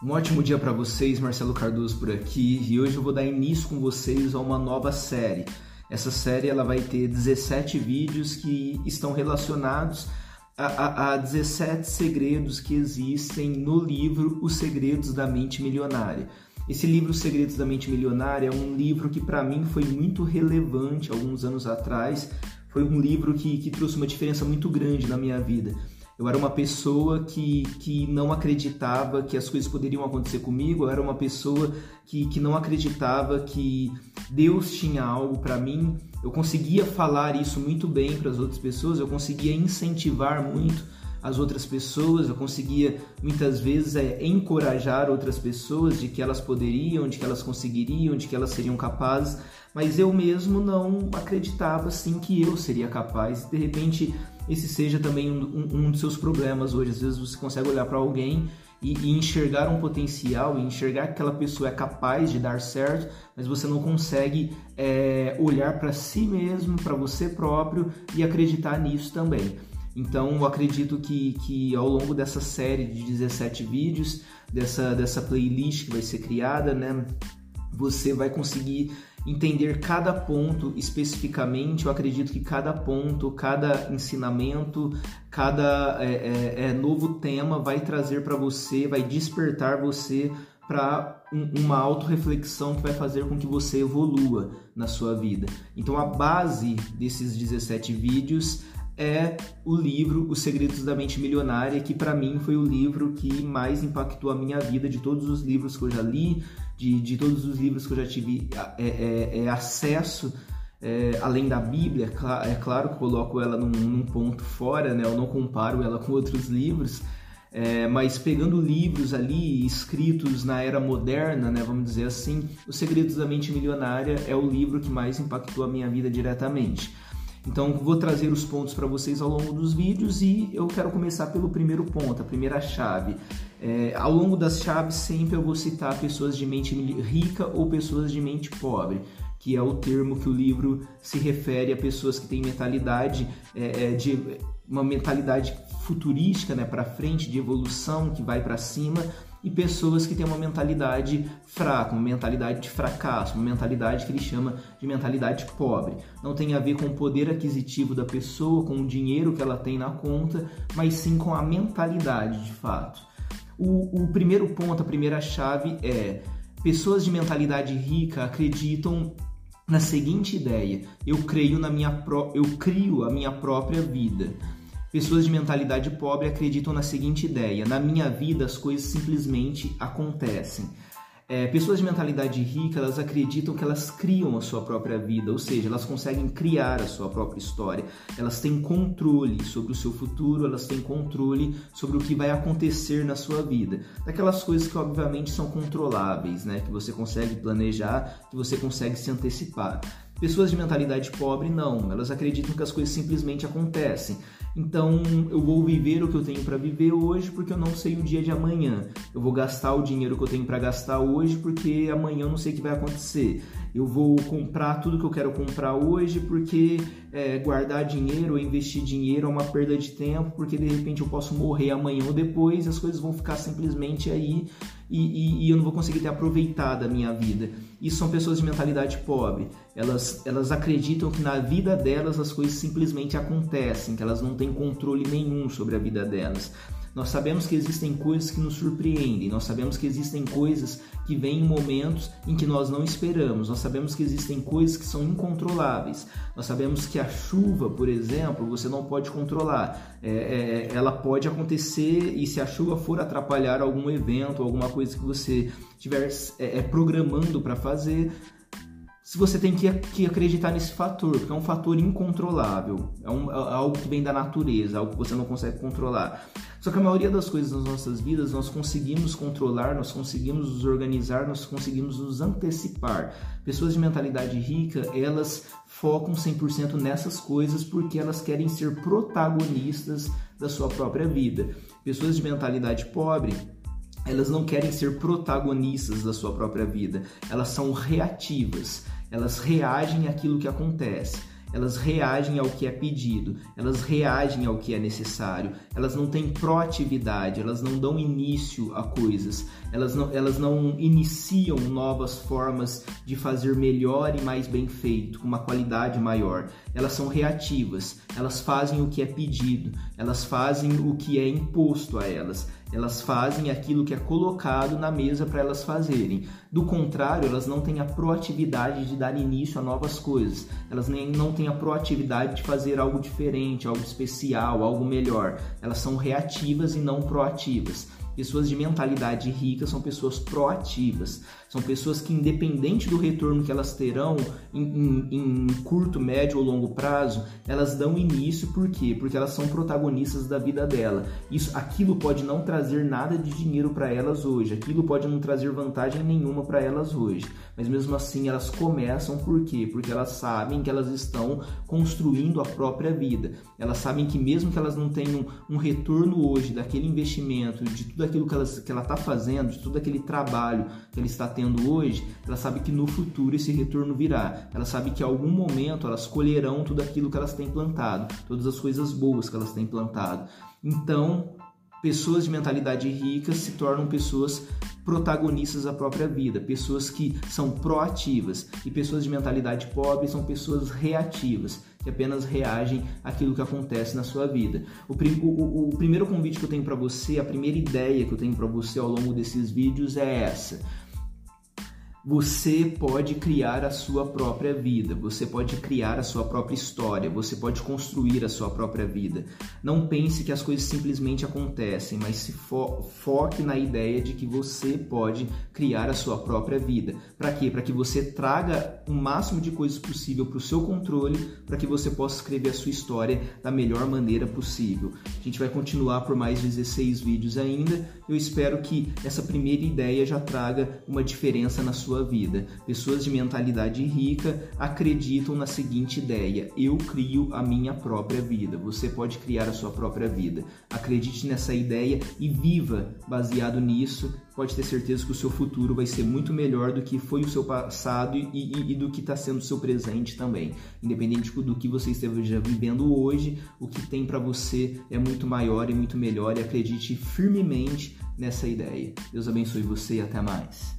Um ótimo dia para vocês, Marcelo Cardoso por aqui, e hoje eu vou dar início com vocês a uma nova série. Essa série ela vai ter 17 vídeos que estão relacionados a, a, a 17 segredos que existem no livro Os Segredos da Mente Milionária. Esse livro Os Segredos da Mente Milionária é um livro que para mim foi muito relevante alguns anos atrás. Foi um livro que, que trouxe uma diferença muito grande na minha vida eu era uma pessoa que, que não acreditava que as coisas poderiam acontecer comigo, eu era uma pessoa que, que não acreditava que Deus tinha algo para mim. Eu conseguia falar isso muito bem para as outras pessoas, eu conseguia incentivar muito as outras pessoas, eu conseguia muitas vezes é, encorajar outras pessoas de que elas poderiam, de que elas conseguiriam, de que elas seriam capazes, mas eu mesmo não acreditava assim que eu seria capaz. De repente esse seja também um, um, dos seus problemas hoje. Às vezes você consegue olhar para alguém e, e, enxergar um potencial, e enxergar que aquela pessoa é capaz de dar certo, mas você não consegue é, olhar para si mesmo, para você próprio e acreditar nisso também. Então, eu acredito que, que ao longo dessa série de 17 vídeos, dessa, dessa playlist que vai ser criada, né, você vai conseguir entender cada ponto especificamente. Eu acredito que cada ponto, cada ensinamento, cada é, é, é novo tema vai trazer para você, vai despertar você para um, uma autorreflexão que vai fazer com que você evolua na sua vida. Então a base desses 17 vídeos é o livro Os Segredos da Mente Milionária, que para mim foi o livro que mais impactou a minha vida de todos os livros que eu já li, de, de todos os livros que eu já tive é, é, é acesso. É, além da Bíblia, é claro que coloco ela num, num, ponto fora, né? eu não comparo ela com outros livros, é, mas pegando livros ali escritos na era moderna, né, vamos dizer assim, Os Segredos da Mente Milionária é o livro que mais impactou a minha vida diretamente. Então vou trazer os pontos para vocês ao longo dos vídeos e eu quero começar pelo primeiro ponto, a primeira chave. É, ao longo das chaves sempre eu vou citar pessoas de mente rica ou pessoas de mente pobre, que é o termo que o livro se refere a pessoas que têm mentalidade é, é de uma mentalidade futurística, né, para frente, de evolução, que vai para cima, e pessoas que têm uma mentalidade fraca, uma mentalidade de fracasso, uma mentalidade que ele chama de mentalidade pobre. Não tem a ver com o poder aquisitivo da pessoa, com o dinheiro que ela tem na conta, mas sim com a mentalidade de fato. O, o primeiro ponto, a primeira chave é pessoas de mentalidade rica acreditam na seguinte ideia: eu creio na minha pro... eu crio a minha própria vida. Pessoas de mentalidade pobre acreditam na seguinte ideia: na minha vida as coisas simplesmente acontecem. É, pessoas de mentalidade rica, elas acreditam que elas criam a sua própria vida, ou seja, elas conseguem criar a sua própria história. Elas têm controle sobre o seu futuro, elas têm controle sobre o que vai acontecer na sua vida. Daquelas coisas que obviamente são controláveis, né? Que você consegue planejar, que você consegue se antecipar. Pessoas de mentalidade pobre não, elas acreditam que as coisas simplesmente acontecem. Então eu vou viver o que eu tenho para viver hoje porque eu não sei o dia de amanhã. Eu vou gastar o dinheiro que eu tenho para gastar hoje porque amanhã eu não sei o que vai acontecer. Eu vou comprar tudo que eu quero comprar hoje porque é, guardar dinheiro ou investir dinheiro é uma perda de tempo porque de repente eu posso morrer amanhã ou depois as coisas vão ficar simplesmente aí e, e, e eu não vou conseguir ter aproveitado a minha vida. Isso são pessoas de mentalidade pobre. Elas, elas acreditam que na vida delas as coisas simplesmente acontecem, que elas não têm controle nenhum sobre a vida delas. Nós sabemos que existem coisas que nos surpreendem, nós sabemos que existem coisas que vêm em momentos em que nós não esperamos, nós sabemos que existem coisas que são incontroláveis, nós sabemos que a chuva, por exemplo, você não pode controlar, é, é, ela pode acontecer e se a chuva for atrapalhar algum evento, alguma coisa que você estiver é, é, programando para fazer, se você tem que, que, acreditar nesse fator, porque é um fator incontrolável, é, um, é, algo que vem da natureza, algo que você não consegue controlar. Só que a maioria das coisas nas nossas vidas nós conseguimos controlar, nós conseguimos nos organizar, nós conseguimos nos antecipar. Pessoas de mentalidade rica, elas focam 100% nessas coisas porque elas querem ser protagonistas da sua própria vida. Pessoas de mentalidade pobre, elas não querem ser protagonistas da sua própria vida, elas são reativas, elas reagem àquilo que acontece. elas reagem ao que é pedido, elas reagem ao que é necessário, elas não têm proatividade, elas não dão início a coisas, elas não, elas não iniciam novas formas de fazer melhor e mais bem feito, com uma qualidade maior. Elas são reativas, elas fazem o que é pedido, elas fazem o que é imposto a elas, elas fazem aquilo que é colocado na mesa para elas fazerem. Do contrário, elas não têm a proatividade de dar início a novas coisas. Elas nem não têm a proatividade de fazer algo diferente, algo especial, algo melhor. Elas são reativas e não proativas. Pessoas de mentalidade rica são pessoas proativas, são pessoas que, independente do retorno que elas terão em, em, em, curto, médio ou longo prazo, elas dão início, por quê? Porque elas são protagonistas da vida dela. Isso, aquilo pode não trazer nada de dinheiro para elas hoje, aquilo pode não trazer vantagem nenhuma para elas hoje, mas mesmo assim elas começam por quê? Porque elas sabem que elas estão construindo a própria vida. Elas sabem que mesmo que elas não tenham um retorno hoje daquele investimento, de tudo aquilo que, elas, que ela está fazendo, de todo aquele trabalho que ela está tendo hoje, ela sabe que no futuro esse retorno virá. Ela sabe que em algum momento elas colherão tudo aquilo que elas têm plantado, todas as coisas boas que elas têm plantado. Então, pessoas de mentalidade rica se tornam pessoas protagonistas da própria vida, pessoas que são proativas e pessoas de mentalidade pobre são pessoas reativas, que apenas reagem àquilo que acontece na sua vida. O, o, o primeiro convite que eu tenho para você, a primeira ideia que eu tenho para você ao longo desses vídeos é essa você pode criar a sua própria vida, você pode criar a sua própria história, você pode construir a sua própria vida. Não pense que as coisas simplesmente acontecem, mas se fo foque na ideia de que você pode criar a sua própria vida. Para quê? Para que você traga o máximo de coisas possível para o seu controle, para que você possa escrever a sua história da melhor maneira possível. A gente vai continuar por mais 16 vídeos ainda. Eu espero que essa primeira ideia já traga uma diferença na sua sua vida. Pessoas de mentalidade rica acreditam na seguinte ideia: eu crio a minha própria vida. Você pode criar a sua própria vida. Acredite nessa ideia e viva baseado nisso. Pode ter certeza que o seu futuro vai ser muito melhor do que foi o seu passado e, e, e do que está sendo o seu presente também. Independente do que você esteja vivendo hoje, o que tem para você é muito maior e muito melhor. E acredite firmemente nessa ideia. Deus abençoe você e até mais.